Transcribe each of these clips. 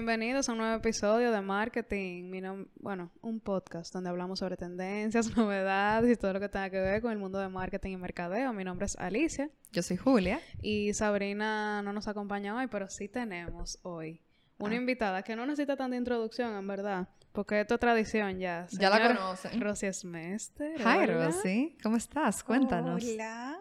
Bienvenidos a un nuevo episodio de Marketing. Mi bueno, un podcast donde hablamos sobre tendencias, novedades y todo lo que tenga que ver con el mundo de marketing y mercadeo. Mi nombre es Alicia Yo soy Julia. y Sabrina no nos acompaña hoy, pero sí tenemos hoy una Ah. invitada que no necesita tanta introducción, en verdad, porque esto es tradición ya. Ya la conocen. Rosy Smester. Hi, hola. Rosy. ¿Cómo estás? Cuéntanos. Hola.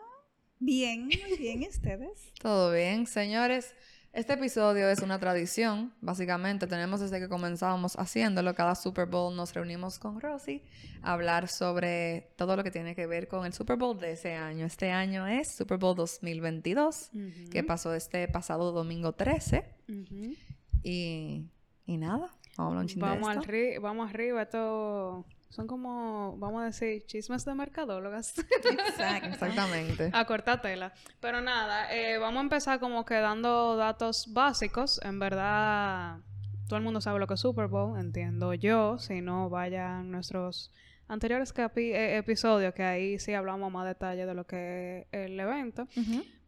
Bien, muy bien, ¿y ustedes? ¿Todo bien? Señores, este episodio es una tradición. Básicamente, tenemos desde que comenzamos haciéndolo. Cada Super Bowl nos reunimos con Rosy a hablar sobre todo lo que tiene que ver con el Super Bowl de ese año. Este año es Super Bowl 2022, Ujú, que pasó este pasado domingo 13. ujú. Y, y nada, vamos a hablar un chin de Vamos, al esto. ri- vamos arriba, esto son como, vamos a decir, chismes de mercadólogas. Exacto. Exactamente. a cortar tela. Pero nada, eh, vamos a empezar como que dando datos básicos. En verdad, todo el mundo sabe lo que es Super Bowl, entiendo yo. Si no, vayan nuestros anteriores capi- eh, episodios, que ahí sí hablamos más detalle de lo que es el evento.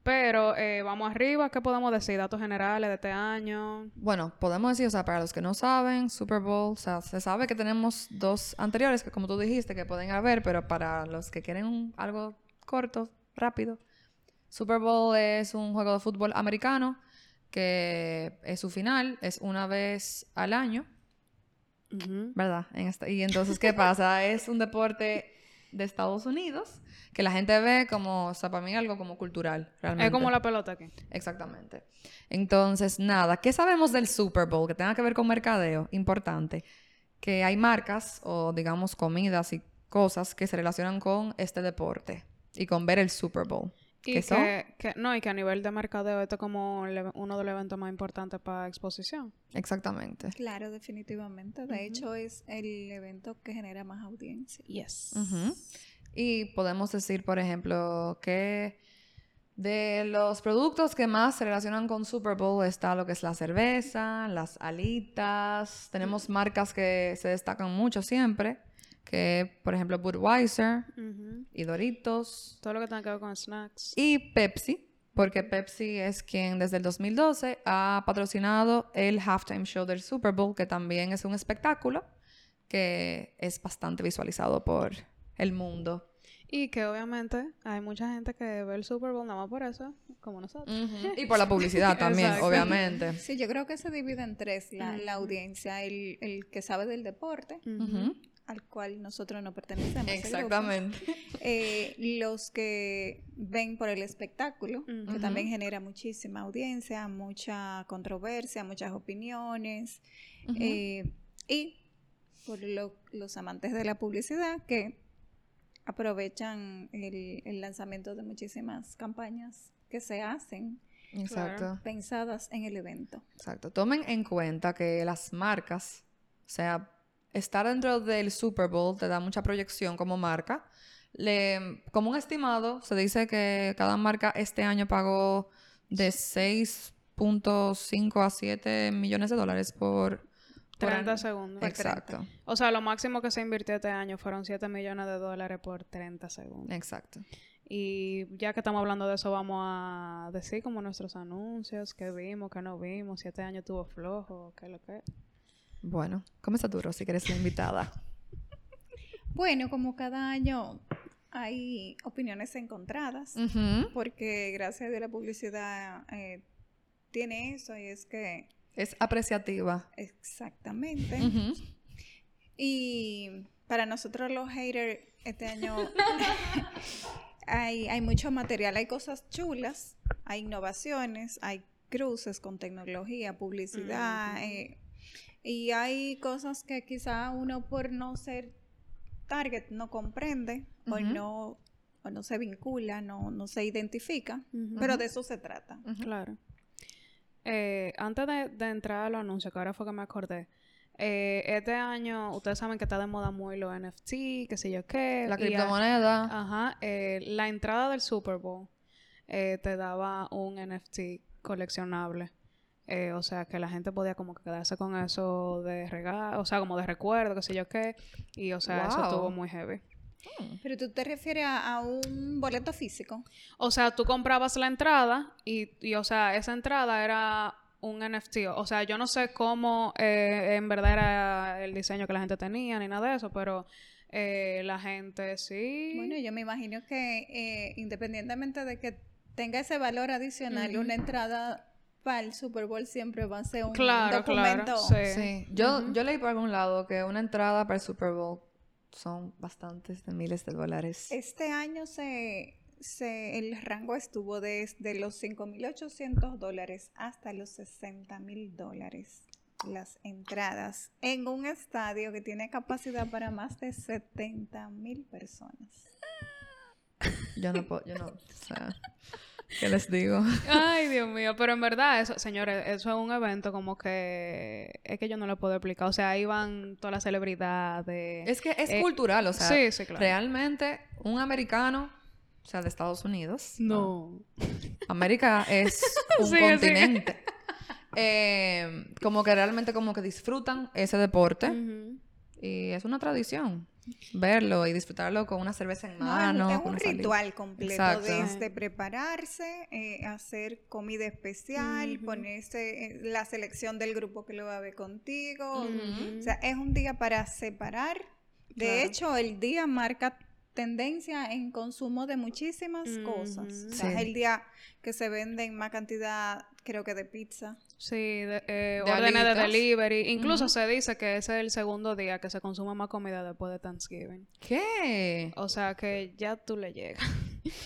Pero eh, vamos arriba, ¿qué podemos decir? Datos generales de este año. Bueno, podemos decir, o sea, para los que no saben, Super Bowl, o sea, se sabe que tenemos dos anteriores que como tú dijiste que pueden haber, pero para los que quieren un- algo corto, rápido, Super Bowl es un juego de fútbol americano que es su final, es una vez al año. ¿verdad? En esta- y entonces, ¿qué pasa? Es un deporte de Estados Unidos que la gente ve como, o sea, para mí algo como cultural, realmente. Es como la pelota aquí. Exactamente. Entonces, nada, ¿qué sabemos del Super Bowl que tenga que ver con mercadeo? Importante. Que hay marcas o, digamos, comidas y cosas que se relacionan con este deporte y con ver el Super Bowl. Y que, que- no, y que a nivel de mercadeo esto es como uno de los eventos más importantes para exposición. Exactamente. Claro, definitivamente. De hecho, es el evento que genera más audiencia. Yes. Y podemos decir, por ejemplo, que de los productos que más se relacionan con Super Bowl está lo que es la cerveza, las alitas. Tenemos marcas que se destacan mucho siempre, que por ejemplo Budweiser Ujú. y Doritos Todo lo que tenga que ver con snacks. y Pepsi, porque Pepsi es quien desde el 2012 ha patrocinado el halftime show del Super Bowl, que también es un espectáculo que es bastante visualizado por el mundo. Y que obviamente hay mucha gente que ve el Super Bowl nada más por eso, como nosotros. Y por la publicidad también, Exacto. obviamente. Sí, yo creo que se divide en tres la, la Ujú. audiencia. El, el que sabe del deporte, Ujú. Ujú. Al cual nosotros no pertenecemos. Exactamente. Eh, los que ven por el espectáculo, que también genera muchísima audiencia, mucha controversia, muchas opiniones. Eh, y por lo- los amantes de la publicidad que aprovechan el, el lanzamiento de muchísimas campañas que se hacen Exacto. pensadas en el evento. Exacto. Tomen en cuenta que las marcas, o sea, estar dentro del Super Bowl te da mucha proyección como marca. Le, como un estimado, se dice que cada marca este año pagó de 6.5 a 7 millones de dólares por... por 30 año. segundos. Exacto. O sea, lo máximo que se invirtió este año fueron 7 millones de dólares por 30 segundos. Exacto. Y ya que estamos hablando de eso, vamos a decir como nuestros anuncios, qué vimos, qué no vimos, si este año tuvo flojo, qué es lo que. Bueno, ¿cómo está tú, Rosy, que eres la invitada? Bueno, como cada año hay opiniones encontradas, porque gracias a Dios la publicidad eh, tiene eso y es que Es apreciativa. exactamente. Y para nosotros los haters, este año hay, hay mucho material, hay cosas chulas, hay innovaciones, hay cruces con tecnología, publicidad, Ujú. eh, y hay cosas que quizá uno por no ser target no comprende o no o no se vincula, no, no se identifica, pero de eso se trata. Claro. Eh, antes de, de entrar a los anuncios, que ahora fue que me acordé. eh, este año, ustedes saben que está de moda muy los NFT, qué sé yo qué. La a- criptomoneda. Ajá. eh, la entrada del Super Bowl eh, te daba un NFT coleccionable. Eh, o sea, que la gente podía como que quedarse con eso de regalo, o sea, como de recuerdo, qué sé yo qué. Y, o sea, eso estuvo muy heavy. Pero tú te refieres a, a un boleto físico. O sea, tú comprabas la entrada y, y, o sea, esa entrada era un NFT. O sea, yo no sé cómo eh, en verdad era el diseño que la gente tenía ni nada de eso, pero eh, la gente sí. Bueno, yo me imagino que eh, independientemente de que tenga ese valor adicional, una entrada para el Super Bowl siempre va a ser un claro, documento. claro. Sí. Sí. Yo, yo leí por algún lado que una entrada para el Super Bowl son bastantes de miles de dólares. Este año se, se, el rango estuvo desde los 5.800 dólares hasta los 60.000 dólares las entradas en un estadio que tiene capacidad para más de 70.000 personas. Yo no puedo, yo no, o sea, ¿qué les digo? Ay, Dios mío, pero en verdad, eso, señores, eso es un evento como que es que yo no lo puedo explicar. O sea, ahí van todas las celebridades. Es que es Eh, cultural, o sea, sí, sí, claro. realmente un americano, o sea, de Estados Unidos. No. América es un continente. Eh, como que realmente como que disfrutan ese deporte y es una tradición verlo y disfrutarlo con una cerveza en No, mano. es, un ritual completo Exacto. desde prepararse, eh, hacer comida especial, ponerse eh, la selección del grupo que lo va a ver contigo. O sea, es un día para separar. De Claro. hecho, el día marca tendencia en consumo de muchísimas cosas. O sea, Sí. es el día que se venden más cantidad, creo que de pizza. Sí, de, eh, De órdenes de delivery. Incluso se dice que ese es el segundo día que se consume más comida después de Thanksgiving. ¿Qué? O sea que ya tú le llegas.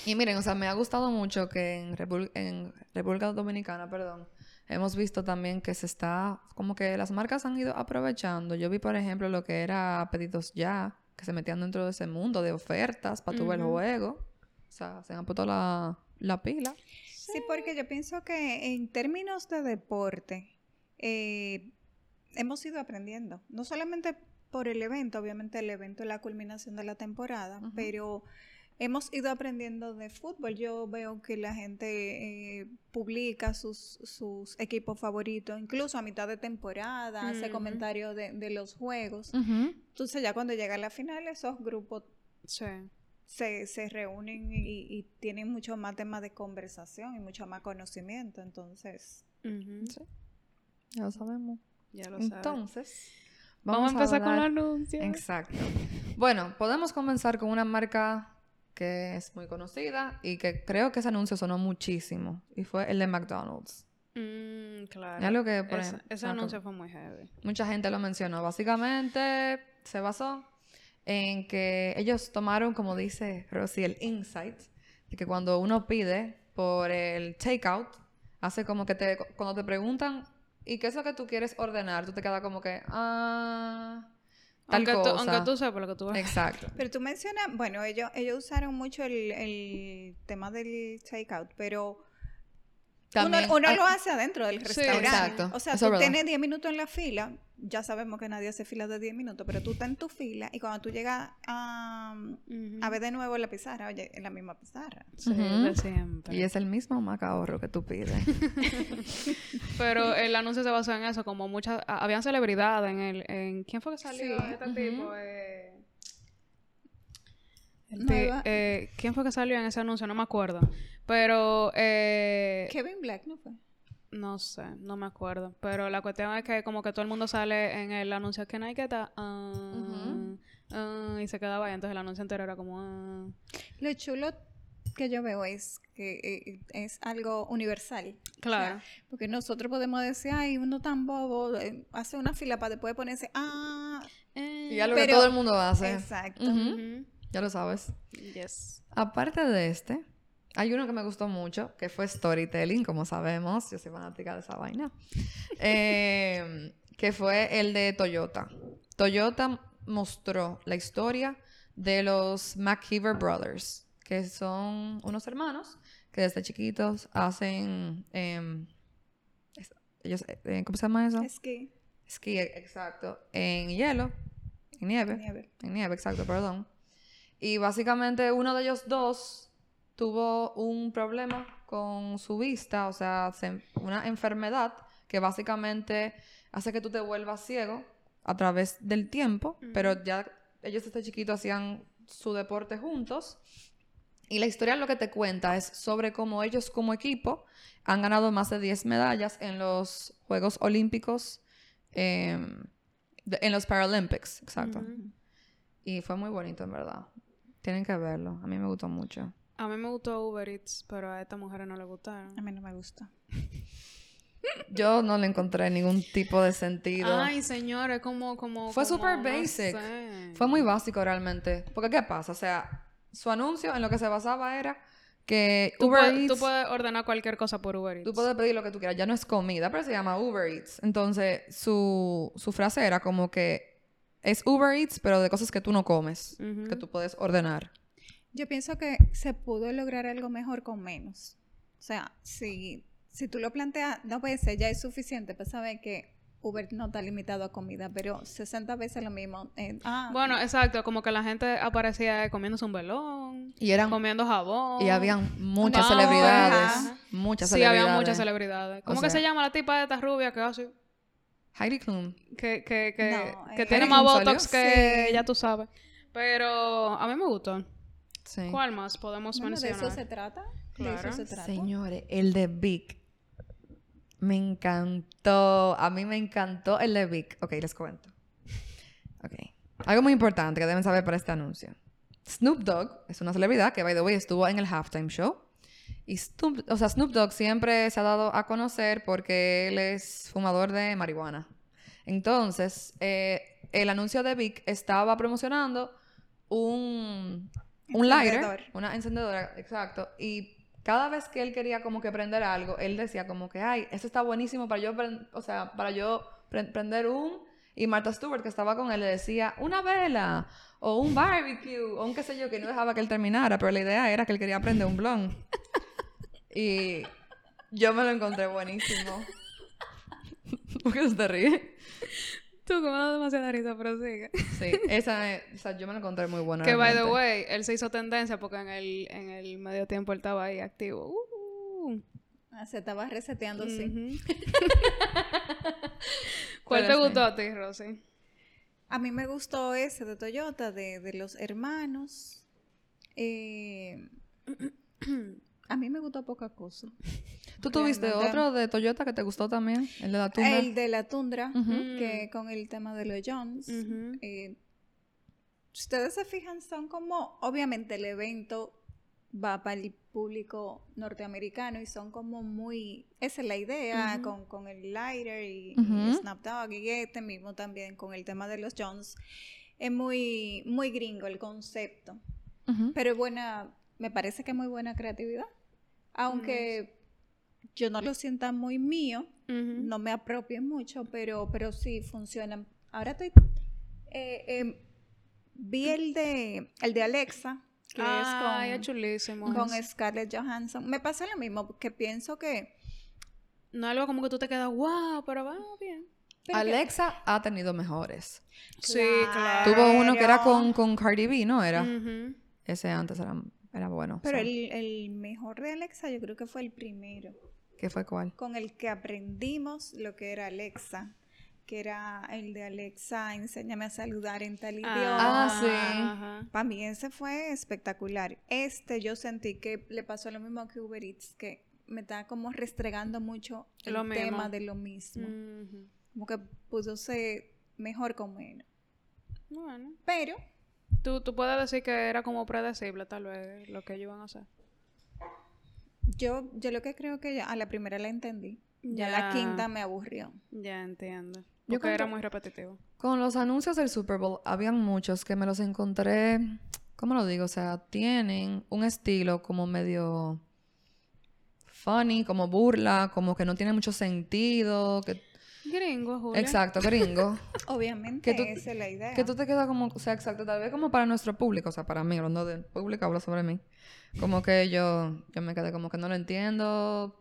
Y miren, o sea, me ha gustado mucho que en, Repul- en República Dominicana, perdón, hemos visto también que se está, como que las marcas han ido aprovechando. Yo vi, por ejemplo, lo que era pedidos ya, que se metían dentro de ese mundo de ofertas para tu ver el Ujú. juego. O sea, se han puesto la, la pila. Sí, porque yo pienso que en términos de deporte, eh, hemos ido aprendiendo. No solamente por el evento, obviamente el evento es la culminación de la temporada, pero hemos ido aprendiendo de fútbol. Yo veo que la gente eh, publica sus, sus equipos favoritos, incluso a mitad de temporada, hace comentarios de, de los juegos. Entonces ya cuando llega la final, esos grupos Sí. Se, se reúnen y, y tienen mucho más temas de conversación y mucho más conocimiento. Entonces. Sí. Ya lo sabemos. Ya lo sabes. Entonces, Vamos, a empezar con hablar- los anuncios. Exacto. Bueno, podemos comenzar con una marca que es muy conocida y que creo que ese anuncio sonó muchísimo y fue el de McDonald's. Mm, claro. Es algo que, por Ese, ejemplo, ese ah, anuncio fue muy heavy. mucha gente lo mencionó. Básicamente se basó en que ellos tomaron, como dice Rosy, el insight de que cuando uno pide por el takeout, hace como que te, cuando te preguntan, ¿y qué es lo que tú quieres ordenar? Tú te quedas como que, ah, tal Aunque tú, cosa. aunque tú sepas lo que tú vas Exacto. pero tú mencionas, bueno, ellos, ellos usaron mucho el, el tema del takeout, pero También- uno, uno ah, lo hace adentro del Sí, restaurante. exacto. O sea, Eso tú tienes 10 minutos en la fila, ya sabemos que nadie hace filas de 10 minutos, pero tú estás en tu fila y cuando tú llegas a, a ver de nuevo la pizarra, oye, es la misma pizarra. Sí, de siempre. Y es el mismo macahorro que tú pides. Pero el anuncio se basó en eso, como muchas... Habían celebridades en el... En, ¿Quién fue que salió? Sí, Este tipo, eh, eh, ¿Quién fue que salió en ese anuncio? No me acuerdo. Pero... Eh, Kevin Black, ¿no fue? No sé, no me acuerdo. Pero la cuestión es que como que todo el mundo sale en el anuncio que Nike está... ah, Ujú. ah, y se quedaba ahí. Entonces el anuncio entero era como... ah. Lo chulo que yo veo es que eh, es algo universal. Claro. O sea, porque nosotros podemos decir, ay, uno tan bobo, eh, hace una fila para después ponerse, ah, y algo que Pero- todo el mundo hace. exacto. Ujú. Ujú. Ya lo sabes. Yes. Aparte de este, hay uno que me gustó mucho, que fue storytelling, como sabemos. Yo soy fanática de esa vaina. Eh, que fue el de Toyota. Toyota mostró la historia de los McKeever Brothers, que son unos hermanos que desde chiquitos hacen... em, ellos, eh, ¿Cómo se llama eso? Es que Esquí, exacto. En hielo, en nieve. nieve. En nieve, exacto, perdón. Y básicamente uno de ellos dos tuvo un problema con su vista, o sea, se- una enfermedad que básicamente hace que tú te vuelvas ciego a través del tiempo, pero ya ellos desde chiquitos hacían su deporte juntos Y la historia lo que te cuenta es sobre cómo ellos como equipo han ganado más de 10 medallas en los Juegos Olímpicos, em, de- en los Paralympics, exacto. Y fue muy bonito, en verdad. Tienen que verlo. A mí me gustó mucho. A mí me gustó Uber Eats, pero a estas mujeres no le A gustaron. mí no me gusta. Yo no le encontré ningún tipo de sentido. Ay, señores, como, como. Fue como, súper no basic. sé. Fue muy básico realmente. Porque ¿qué pasa? O sea, su anuncio en lo que se basaba era que Tú, Uber puedes, tú Eats... puedes ordenar cualquier cosa por Uber Eats. Tú puedes pedir lo que tú quieras, ya no es comida, pero se llama Uber Eats. Entonces, su, su frase era como que es Uber Eats, pero de cosas que tú no comes, que tú puedes ordenar. Yo pienso que se pudo lograr algo mejor con menos. O sea, si, si tú lo planteas, no puede ser, ya es suficiente para saber que Uber no está limitado a comida, pero 60 veces lo mismo. eh, ah, Bueno, exacto, como que la gente aparecía comiéndose un velón, Y eran comiendo jabón. y habían muchas Ah, celebridades, ajá. muchas Sí, celebridades. había muchas celebridades. ¿Cómo O que sea- se llama la tipa de esta rubia que hace? Heidi Klum. Que, que, que, No, que eh, tiene más botox salió. que Sí. ya tú sabes. Pero a mí me gustó. Sí. ¿Cuál más podemos bueno, de mencionar? eso se trata. De Claro. eso se trata. Señores, el de Vic. Me encantó. A mí me encantó el de Vic. Ok, les cuento. Ok. Algo muy importante que deben saber para este anuncio. Snoop Dogg es una celebridad que, by the way, estuvo en el halftime show. Y Snoop, o sea, Snoop Dogg siempre se ha dado a conocer porque él es fumador de marihuana. Entonces, eh, el anuncio de Vic estaba promocionando un, un lighter, Encendedor. una encendedora, exacto. Y cada vez que él quería como que prender algo, él decía como que, ay, eso está buenísimo para yo, o sea, para yo pre- prender un... Y Martha Stewart, que estaba con él, le decía, una vela, o un barbecue, o un qué sé yo, que no dejaba que él terminara, pero la idea era que él quería prender un blon. y yo me lo encontré buenísimo. ¿Por qué te ríes? Tú, como da demasiada risa, pero sigue. Sí, esa, es- o sea, yo me lo encontré muy bueno. Que, by the way, él se hizo tendencia porque en el, en el medio tiempo él estaba ahí activo. Uh, Ah, se estaba reseteando, sí. ujú. ¿Cuál Pero te sí. gustó a ti, Rosy? A mí me gustó ese de Toyota, de, de los hermanos. Eh, a mí me gustó poca cosa. ¿Tú tuviste Realmente. otro de Toyota que te gustó también? El de la tunda. El de la tundra, que con el tema de los Jones. Eh, si ustedes se fijan, son como, obviamente el evento va para el público norteamericano y son como muy, esa es la idea, con, con el lighter y, y Ujú. Snapdog y este mismo también con el tema de los Jones. Es muy, muy gringo el concepto. Pero es buena, me parece que es muy buena creatividad. Aunque yo no lo sienta muy mío, no me apropie mucho, pero, pero sí funcionan. Ahora estoy. eh, eh, vi el de, el de Alexa, que Ay, es es chulísimo. con, con. Scarlett Johansson. Me pasa lo mismo, porque pienso que. No algo como que tú te quedas, wow, pero va bien. pero que- Alexa ha tenido mejores. Sí, claro. Tuvo uno que era con, con Cardi B, ¿no? Era. Ese antes era, era bueno. Pero el, el mejor de Alexa, yo creo que fue el primero, ¿Qué fue cuál? con el que aprendimos lo que era Alexa. Que era el de Alexa, enséñame a saludar en tal idioma. Ah, sí. ajá. Para mí ese fue espectacular. Este yo sentí que le pasó lo mismo que Uber Eats, que me está como restregando mucho el Lo mismo. tema de lo mismo. Como que pudo ser mejor con menos. Bueno. Pero Tú, tú puedes decir que era como predecible, tal vez, lo que ellos iban a hacer. yo, yo lo que creo que ya- a la primera la entendí. Ya, Ya. la quinta me aburrió. Ya entiendo. Yo Porque era creo- muy repetitivo. Con los anuncios del Super Bowl, habían muchos que me los encontré. ¿Cómo lo digo? O sea, tienen un estilo como medio funny, como burla, como que no tiene mucho sentido. Que... Gringo, Julia. Exacto, gringo. Obviamente, Que tú- esa es la idea. Que tú te quedas como, o sea, exacto, tal vez como para nuestro público, o sea, para mí, hablando del público, hablo sobre mí. Como que yo, yo me quedé como que no lo entiendo.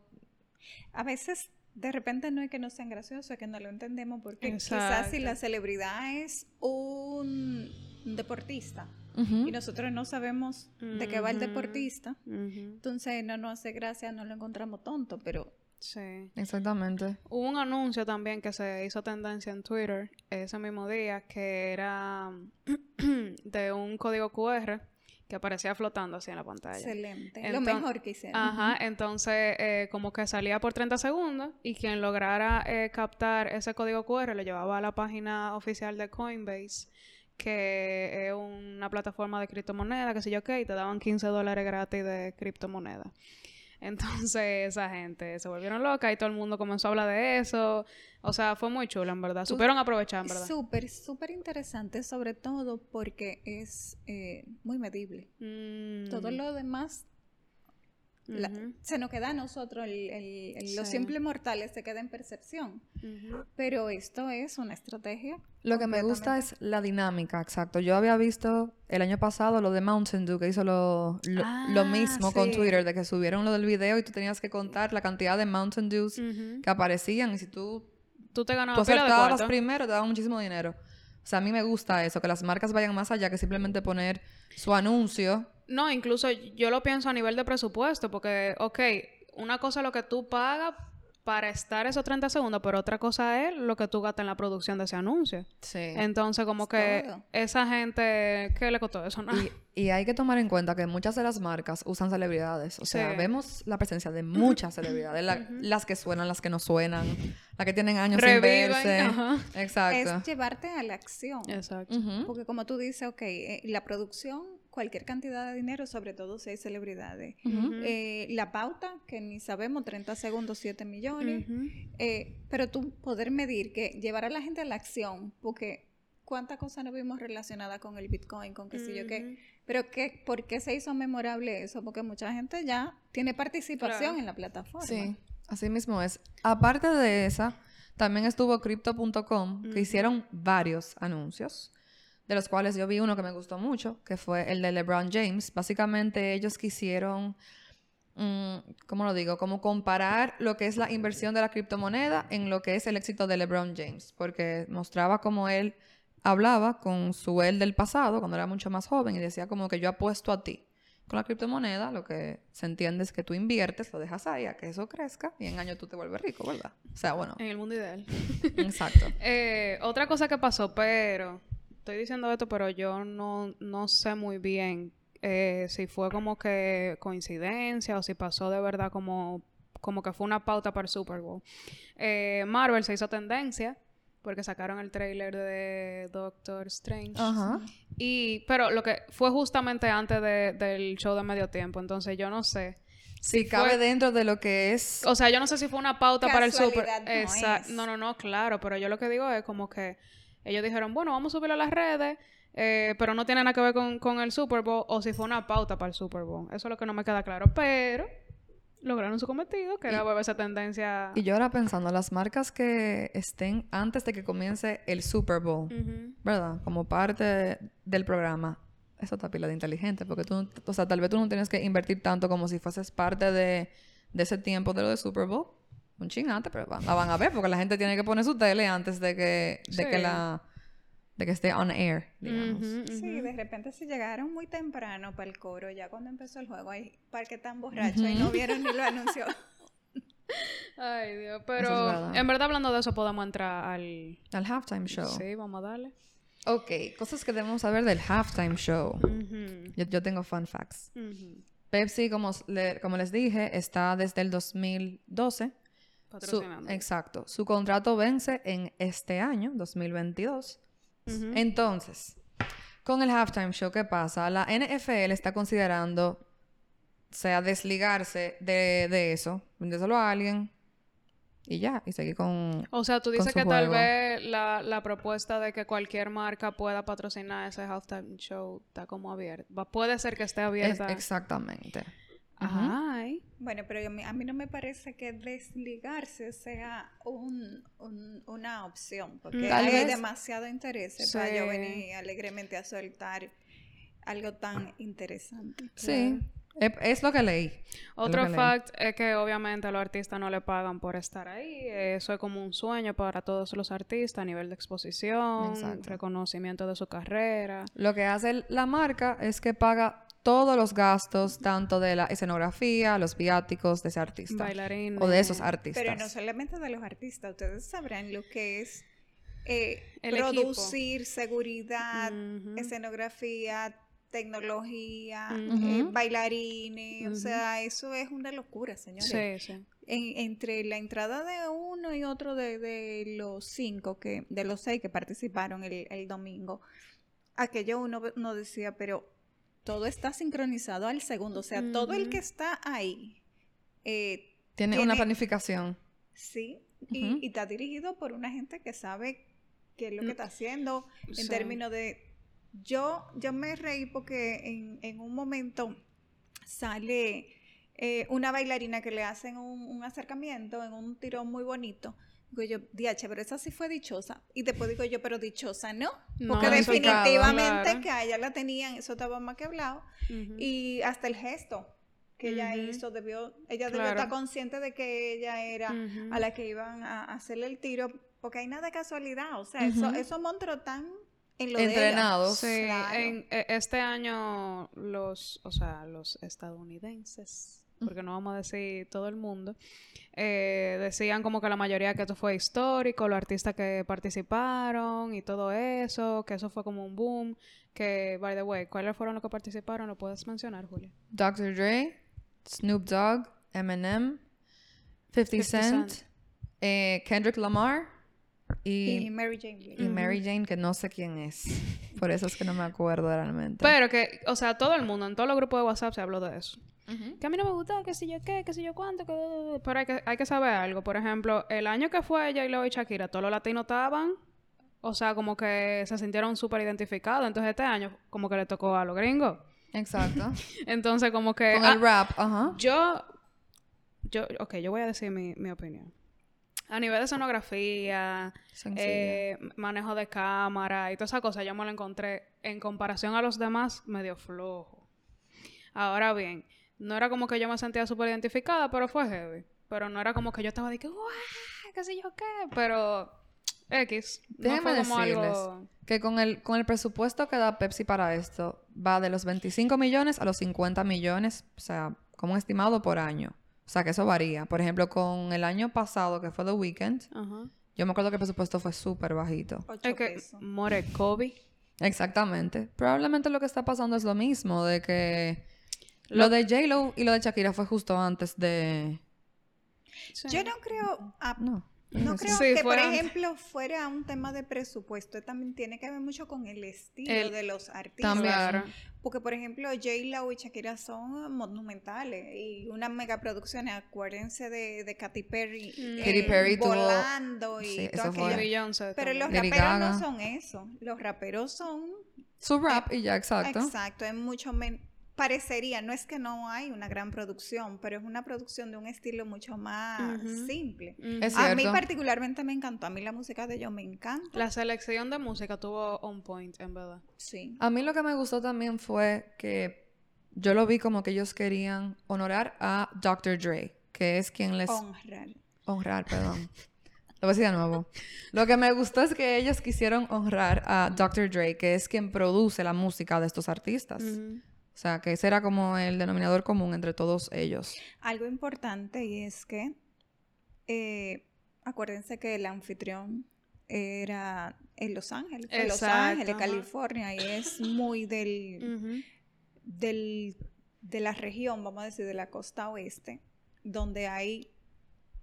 A veces, de repente, no es que no sean graciosos, es que no lo entendemos porque quizás si la celebridad es un deportista y nosotros no sabemos de qué va el deportista, entonces no nos hace gracia, no lo encontramos tonto, pero Sí. Exactamente. Hubo un anuncio también que se hizo tendencia en Twitter ese mismo día que era de un código QR que aparecía flotando así en la pantalla. Excelente. Lo mejor que hicieron. Ajá, entonces eh, como que salía por 30 segundos y quien lograra eh, captar ese código QR lo llevaba a la página oficial de Coinbase, que es una plataforma de criptomoneda, que sé yo qué, y te daban 15 dólares gratis de criptomoneda. Entonces esa gente se volvieron loca y todo el mundo comenzó a hablar de eso. O sea, fue muy chulo, en verdad. Supieron aprovechar, en verdad. Súper, súper interesante, sobre todo porque es eh, muy medible. Mm, Todo lo demás la- se nos queda a nosotros, el, el- el- los simples mortales se queda en percepción. Pero esto es una estrategia. Lo que me gusta es la dinámica, exacto. Yo había visto el año pasado lo de Mountain Dew, que hizo lo, lo, lo Ah, mismo con. Twitter, de que subieron lo del video y tú tenías que contar la cantidad de Mountain Dews Ujú. que aparecían y si tú, Tú te tú ganabas de acertabas primero te daban muchísimo dinero. O sea, a mí me gusta eso, que las marcas vayan más allá que simplemente poner su anuncio. No, incluso yo lo pienso a nivel de presupuesto, porque, ok, una cosa es lo que tú pagas para estar esos 30 segundos, pero otra cosa es lo que tú gastas en la producción de ese anuncio. Sí. Entonces, como Es que todo. esa gente, ¿qué le costó eso? Nada. Y, y hay que tomar en cuenta que muchas de las marcas usan celebridades. O sea, Sí. vemos la presencia de muchas celebridades. la- Las que suenan, las que no suenan. Las que tienen años Reviven, sin verse. ajá. Exacto. Es llevarte a la acción. Exacto. Porque como tú dices, ok, eh, la producción, cualquier cantidad de dinero, sobre todo si hay celebridades. Eh, la pauta, que ni sabemos, 30 segundos, 7 millones. Eh, pero tú poder medir que llevar a la gente a la acción, porque cuántas cosas no vimos relacionadas con el Bitcoin, con qué sé yo qué. Pero que, ¿por qué se hizo memorable eso? Porque mucha gente ya tiene participación Claro. en la plataforma. Sí, así mismo es. Aparte de esa, también estuvo Crypto.com, que hicieron varios anuncios, de los cuales yo vi uno que me gustó mucho, que fue el de LeBron James. Básicamente ellos quisieron, mm, ¿cómo lo digo? Como comparar lo que es la inversión de la criptomoneda en lo que es el éxito de LeBron James, porque mostraba cómo él hablaba con su él del pasado, cuando era mucho más joven, y decía como que yo apuesto a ti. Con la criptomoneda lo que se entiende es que tú inviertes, lo dejas ahí a que eso crezca y en años tú te vuelves rico, ¿verdad? O sea, bueno, En el mundo ideal. exacto. Eh, otra cosa que pasó, pero estoy diciendo esto, pero yo no, no sé muy bien eh, si fue como que coincidencia o si pasó de verdad como, como que fue una pauta para el Super Bowl. Eh, Marvel se hizo tendencia porque sacaron el trailer de Doctor Strange. Ajá. Y, pero lo que fue justamente antes de- del show de medio tiempo, entonces yo no sé. Si cabe dentro de lo que es... o sea, yo no sé si fue una pauta para el super. No. No, no, no, claro. Pero yo lo que digo es como que ellos dijeron, bueno, vamos a subirlo a las redes, eh, pero no tiene nada que ver con, con el Super Bowl o si fue una pauta para el Super Bowl. Eso es lo que no me queda claro. Pero lograron su cometido, que era volver esa tendencia. Y yo ahora pensando, las marcas que estén antes de que comience el Super Bowl. ¿verdad? Como parte del programa. Eso está pila de inteligente, porque tú, o sea, tal vez tú no tienes que invertir tanto como si fueses parte de, de ese tiempo de lo de Super Bowl. Un ching antes, pero van- la van a ver, porque la gente tiene que poner su tele antes de que, de que Sí. la de que esté on air, digamos. Ujú, Sí, ujú. de repente se llegaron muy temprano para el coro, ya cuando empezó el juego, hay par que tan borrachos y no vieron ni lo anunció. Ay, Dios. es Pero verdad. en verdad, hablando de eso, podemos entrar al. Al halftime show. Sí, vamos a darle. Ok, cosas que debemos saber del halftime show. Yo, yo tengo fun facts. Pepsi, como, le- como les dije, está desde el 2012. Su- exacto. Su contrato vence en este año, 2022. Ujú. Entonces, con el halftime show, ¿qué pasa? La NFL está considerando, sea, desligarse de, de eso, vendérselo a alguien y ya, y seguir con... O sea, tú dices que tal vez la, la propuesta de que cualquier marca pueda patrocinar ese halftime show está como abierta. Puede ser que esté Es- abierta. exactamente. Ay. Bueno, pero yo- a mí no me parece que desligarse sea un- un- una opción, porque Tal hay vez- demasiado interés para yo Sí. venir alegremente a soltar algo tan interesante. Sí, es, lo que leí. Otro leí. fact es que obviamente a los artistas no le pagan por estar ahí. Eso es como un sueño para todos los artistas a nivel de exposición, Exacto. reconocimiento de su carrera. Lo que hace la marca es que paga todos los gastos, tanto de la escenografía, los viáticos de ese artista. Bailarines. O de esos artistas. Pero no solamente de los artistas, ustedes sabrán lo que es eh, El producir seguridad, escenografía, tecnología, eh, bailarines, o sea, eso es una locura, señores. Sí, sí. En- entre la entrada de uno y otro de, de los cinco, que, de los seis que participaron el, el domingo, aquello uno, uno decía, pero todo está sincronizado al segundo, o sea, todo el que está ahí, eh, Tiene, Tiene- una planificación. sí, y, está dirigido por una gente que sabe qué es lo que está haciendo en Sí. términos de... Yo, yo me reí porque en, en un momento sale eh, una bailarina que le hacen un, un acercamiento en un tirón muy bonito. Digo yo, diache, pero esa sí fue dichosa. Y después digo yo, pero dichosa no. Porque definitivamente claro. que a ella la tenían, eso estaba más que hablado. Y hasta el gesto que ella hizo, debió, ella debió Claro. estar consciente de que ella era a la que iban a hacerle el tiro, porque hay nada de casualidad, o sea, eso, esos monstruos tan en lo de ella. Entrenados. Sí, Claro. en, e- este año los, o sea, los estadounidenses, porque no vamos a decir todo el mundo, eh, decían como que la mayoría que esto fue histórico, los artistas que participaron y todo eso, que eso fue como un boom, que, by the way, ¿cuáles fueron los que participaron? ¿Lo puedes mencionar, Julia? Dr. Dre, Snoop Dogg, Eminem, 50, 50 Cent, Cent. eh, Kendrick Lamar Y y, Mary Jane y Mary Jane, que no sé quién es. Por eso es que no me acuerdo realmente. Pero que, o sea, todo el mundo, en todos los grupos de WhatsApp se habló de eso. Que a mí no me gustó, que si yo qué, que si yo cuánto, que... Pero hay que, hay que saber algo. Por ejemplo, el año que fue J-Lo y Shakira, todos los latinos estaban... O sea, como que se sintieron súper identificados. Entonces este año como que le tocó a los gringos. Exacto. Entonces como que... Con ah, el rap, ajá. yo... Yo... Ok, yo voy a decir mi, mi opinión. A nivel de sonografía, eh, manejo de cámara y todas esas cosas, yo me lo encontré en comparación a los demás medio flojo. Ahora bien, no era como que yo me sentía súper identificada, pero fue heavy. Pero no era como que yo estaba de que, ¡guau! ¿Qué sé yo qué? Pero, X. No Déjenme como decirles algo. que con el, con el presupuesto que da Pepsi para esto, va de los 25 millones a los 50 millones, o sea, como un estimado por año. O sea, que eso varía. Por ejemplo, con el año pasado, que fue The Weeknd, yo me acuerdo que el presupuesto fue súper bajito. Ocho Es que, pesos. more Kobe. Exactamente. Probablemente lo que está pasando es lo mismo, de que lo de J-Lo y lo de Shakira fue justo antes de... Sí. Yo no creo, ah, No. no creo Sí, que, por ejemplo, fuera un tema de presupuesto. También tiene que ver mucho con el estilo El- de los artistas. También. Claro. Porque, por ejemplo, J-Lo y Shakira son monumentales y una megaproducción. Acuérdense de, de Katy Perry. Mm. eh, Katy Perry tuvo- volando y Sí, todo aquello. Beyoncé Pero los Lady raperos Gaga. no son eso. Los raperos son. Su rap y ya, exacto. Exacto, es mucho menos. Parecería, no es que no hay una gran producción, pero es una producción de un estilo mucho más simple. Es A mí particularmente me encantó. A mí la música de ellos me encanta. La selección de música tuvo on point, en verdad. Sí. A mí lo que me gustó también fue que yo lo vi como que ellos querían honorar a Dr. Dre, que es quien les... Honrar. Honrar, perdón. Lo voy a decir de nuevo. Lo que me gustó es que ellos quisieron honrar a Dr. Dre, que es quien produce la música de estos artistas. Ujú. O sea, que ese era como el denominador común entre todos ellos. Algo importante y es que eh, acuérdense que el anfitrión era en Los Ángeles, fue Los Ángeles. California, y es muy del, del, de la región, vamos a decir, de la costa oeste, donde hay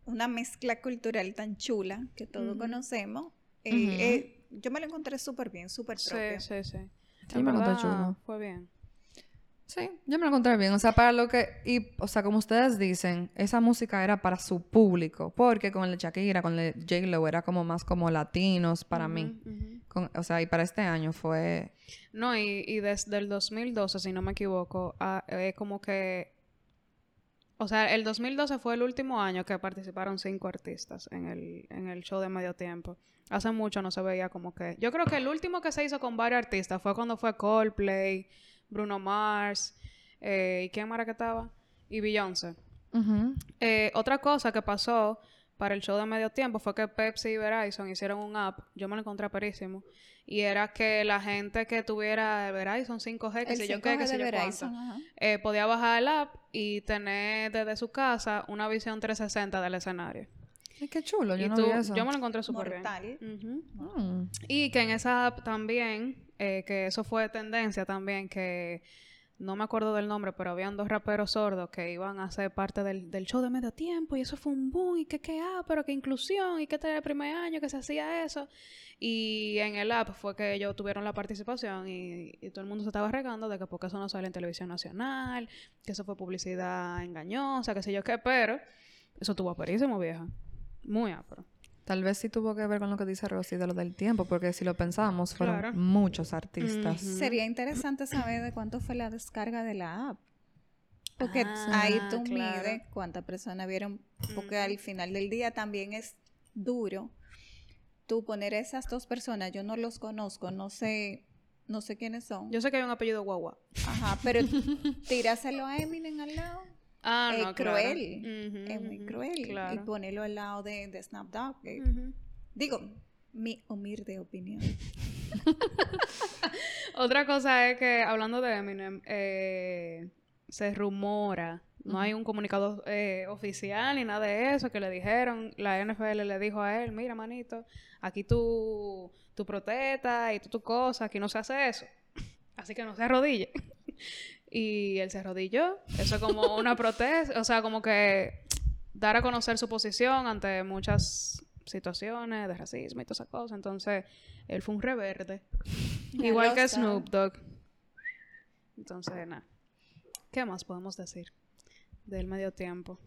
una mezcla cultural tan chula que todos conocemos. Eh, eh, yo me lo encontré súper bien, súper Sí, propio. sí, sí. Sí, En me chulo. Fue bien. Sí, yo me lo encontré bien. O sea, para lo que... Y, o sea, como ustedes dicen, esa música era para su público. Porque con el de Shakira, con el de J-Lo, era como más como latinos para mí. Ujú. Con- o sea, y para este año fue... No, y, y desde el 2012, si no me equivoco, ah, es como que... O sea, el 2012 fue el último año que participaron cinco artistas en el, en el show de medio tiempo. Hace mucho no se veía como que... Yo creo que el último que se hizo con varios artistas fue cuando fue Coldplay, Bruno Mars, eh, ¿y quién era que estaba? Y Beyoncé. Eh, otra cosa que pasó para el show de medio tiempo fue que Pepsi y Verizon hicieron un app, yo me lo encontré perísimo, y era que la gente que tuviera Verizon 5G, que sé yo 5G qué, que sé yo Verizon, cuánto, eh, podía bajar el app y tener desde su casa una visión 360 del escenario. Ay, qué chulo, yo y no tú, vi eso. yo me lo encontré súper bien. Mm. Y que en esa app también, eh, que eso fue tendencia también, que no me acuerdo del nombre, pero habían dos raperos sordos que iban a ser parte del, del show de medio tiempo y eso fue un boom y que qué ah, pero qué inclusión y que este era el primer año que se hacía eso. Y en el app fue que ellos tuvieron la participación y, y todo el mundo se estaba regando de que porque eso no sale en televisión nacional, que eso fue publicidad engañosa, que sé yo qué, pero eso tuvo aperísimo, vieja. Muy apro. Tal vez sí tuvo que ver con lo que dice Rosy de lo del tiempo, porque si lo pensamos, fueron Claro. muchos artistas. Sería interesante saber de cuánto fue la descarga de la app. Porque Ah, ahí tú claro. mides cuántas personas vieron. Porque al final del día también es duro tú poner esas dos personas. Yo no los conozco, no sé, no sé quiénes son. Yo sé que hay un apellido guagua. Ajá, pero tíraselo a Eminem al lado. Ah, claro. cruel. Es muy cruel. Y ponerlo al lado de, de Snap Dogg. eh. Digo, mi humilde opinión. Otra cosa es que, hablando de Eminem, eh, se rumora, no hay un comunicado eh, oficial ni nada de eso, que le dijeron, la NFL le dijo a él, mira, manito, aquí tú, tu y tú tu cosa, aquí no se hace eso. Así que no se arrodille. Y él se arrodilló. Eso es como una protesta, o sea, como que dar a conocer su posición ante muchas situaciones de racismo y todas esas cosas. Entonces, él fue un reverde. Igual que. Snoop Dogg. Entonces, nada. ¿Qué más podemos decir del medio tiempo?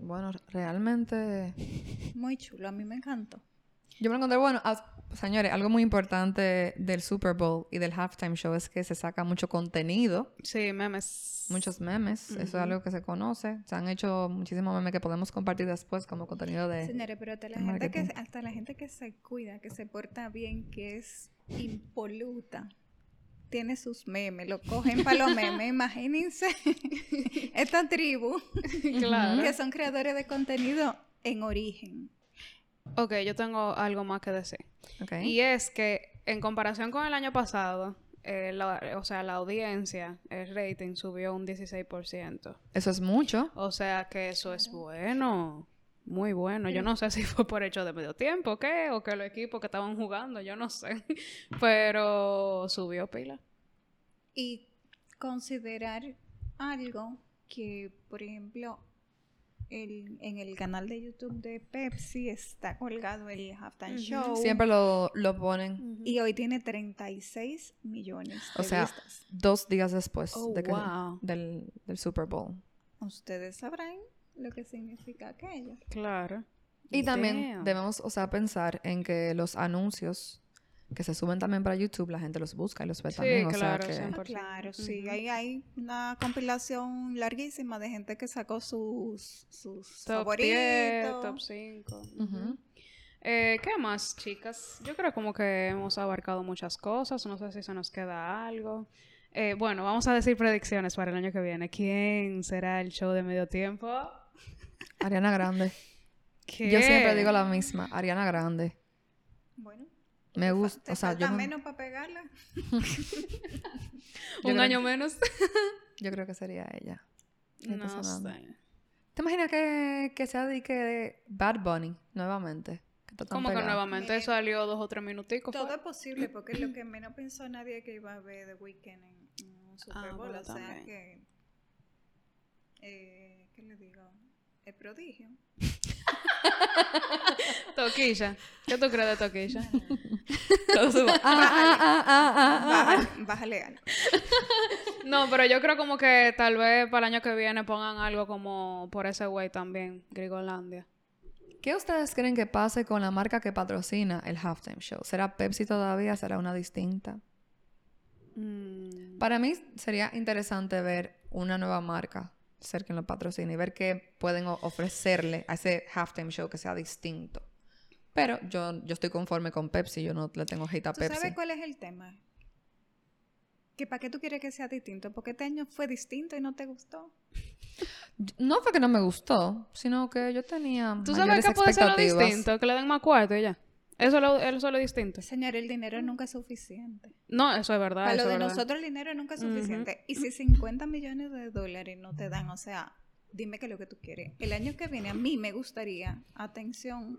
Bueno, realmente Muy chulo, a mí me encantó. Yo me lo encontré bueno. Señores, algo muy importante del Super Bowl y del halftime show es que se saca mucho contenido, Sí, memes. muchos memes. Eso es algo que se conoce. Se han hecho muchísimos memes que podemos compartir después como contenido de. Señores, pero hasta la, gente que, hasta la gente que se cuida, que se porta bien, que es impoluta, tiene sus memes, lo cogen para los memes. Imagínense esta tribu claro. que son creadores de contenido en origen. Ok, yo tengo algo más que decir. Ok. Y es que en comparación con el año pasado, eh, la- o sea, la audiencia, el rating subió un 16%. Eso es mucho. O sea que eso es bueno. Muy bueno. Yo no sé si fue por hecho de medio tiempo, ¿qué? O que los equipos que estaban jugando, yo no sé. Pero subió pila. Y considerar algo que, por ejemplo, el- en el canal de YouTube de Pepsi está colgado el halftime Ujú. show. Siempre lo, lo ponen. Y hoy tiene 36 millones de O sea, vistas. dos días después Oh, de que- wow. del, del Super Bowl. Ustedes sabrán lo que significa aquello. Claro. Y también Damn. debemos, o sea, pensar en que los anuncios que se suben también para YouTube, la gente los busca y los ve Sí, también. O claro, sea que... Ah, claro, sí. Ahí hay una compilación larguísima de gente que sacó sus, sus Top favoritos. 10, top 5. Ujú. Eh, ¿Qué más, chicas? Yo creo como que hemos abarcado muchas cosas. No sé si se nos queda algo. Eh, bueno, vamos a decir predicciones para el año que viene. ¿Quién será el show de medio tiempo? Ariana Grande. ¿Qué? Yo siempre digo la misma, Ariana Grande. Bueno, Me gusta, te o sea, falta yo, no- menos para pegarla. Un año que- menos. yo creo que sería ella. ¿Qué está no sé. ¿Te imaginas que, que sea de que Bad Bunny nuevamente? Como que nuevamente Miren, salió dos o tres minuticos. Todo fue. es posible porque lo que menos pensó nadie que iba a ver The Weeknd en, en un Super Ah, Bowl. bueno, o sea también. que. Eh, ¿Qué le digo? El prodigio. Toquilla. ¿Qué tú crees de Toquilla? Todo subo. Ah, ah, ah. Bájale, bájale. No, pero yo creo como que tal vez para el año que viene pongan algo como por ese güey también, Grigolandia. ¿Qué ustedes creen que pase con la marca que patrocina el halftime show? ¿Será Pepsi todavía? ¿Será una distinta? Mm, Para mí sería interesante ver una nueva marca ser quien lo patrocine y ver qué pueden ofrecerle a ese halftime show que sea distinto. Pero yo, yo estoy conforme con Pepsi, yo no le tengo hate a ¿Tú Pepsi. sabes cuál es el tema? Que para qué tú quieres que sea distinto, porque este año fue distinto y no te gustó. No fue que no me gustó, sino que yo tenía ¿Tú sabes qué puede ser lo distinto? Que le den más cuarto y ya. Eso es lo, eso es lo distinto. Señor, el dinero nunca es suficiente. No, eso es verdad. Para lo de verdad. nosotros el dinero nunca es suficiente. Y si 50 millones de dólares no te dan, o sea, dime qué es lo que tú quieres. El año que viene a mí me gustaría, atención,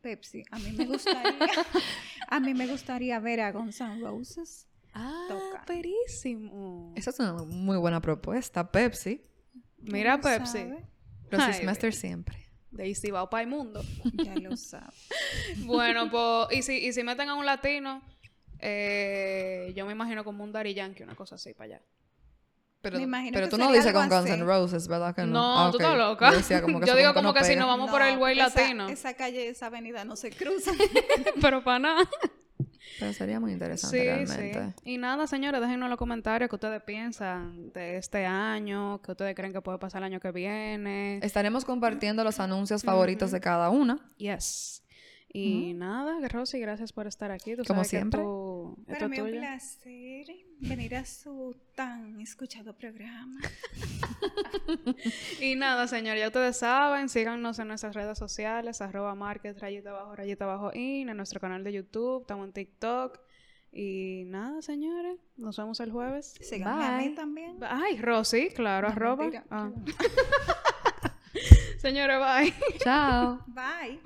Pepsi, a mí me gustaría, a mí me gustaría ver a Guns N' Roses. Ah, Toca. perísimo. Esa es una muy buena propuesta. Pepsi. Mira, Pepsi. sabe, Rosy Ay, siempre. De va para el mundo. Ya lo sabe. bueno, pues, y si, y si meten a un latino, eh, yo me imagino como un Daddy Yankee, una cosa así para allá. Pero, Me imagino pero que tú no dices con Guns. N' Roses, ¿verdad que no? No, Ah, tú estás loca. Yo, decía como que Yo eso digo como no que si nos vamos por el güey latino. Esa calle, esa avenida no se cruza. Pero para nada. Pero sería muy interesante Sí, realmente. sí. Y nada, señores, déjenos en los comentarios qué ustedes piensan de este año, qué ustedes creen que puede pasar el año que viene. Estaremos compartiendo los anuncios favoritos de cada una. Yes. Y nada, Rosy, gracias por estar aquí. Tú Como sabes que siempre. Esto Para mí es un placer venir a su tan escuchado programa. Y nada, señor, ya ustedes saben, síganos en nuestras redes sociales, arroba market, rayita abajo, rayita abajo in, en nuestro canal de YouTube, estamos en TikTok. Y nada, señores, nos vemos el jueves. Síganme a Bye. mí también. Ay, Rosy, claro, No, arroba. mentira. Ah. Señores, bye. Chao. Bye.